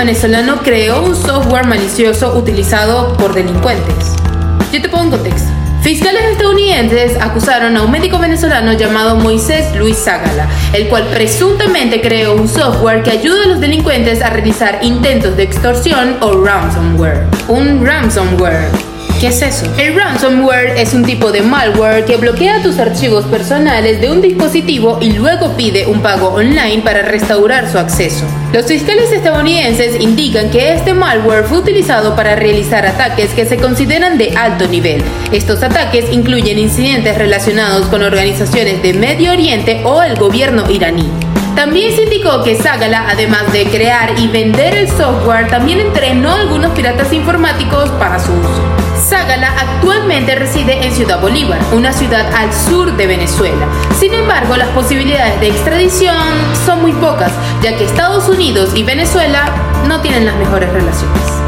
venezolano creó un software malicioso utilizado por delincuentes. Yo te pongo en contexto. Fiscales estadounidenses acusaron a un médico venezolano llamado Moisés Luis Ságala, el cual presuntamente creó un software que ayuda a los delincuentes a realizar intentos de extorsión o ransomware. Un ransomware ¿Qué es eso? El ransomware es un tipo de malware que bloquea tus archivos personales de un dispositivo y luego pide un pago online para restaurar su acceso. Los fiscales estadounidenses indican que este malware fue utilizado para realizar ataques que se consideran de alto nivel. Estos ataques incluyen incidentes relacionados con organizaciones de Medio Oriente o el gobierno iraní. También se indicó que Sagala, además de crear y vender el software, también entrenó a algunos piratas informáticos para su actualmente reside en Ciudad Bolívar, una ciudad al sur de Venezuela. Sin embargo, las posibilidades de extradición son muy pocas, ya que Estados Unidos y Venezuela no tienen las mejores relaciones.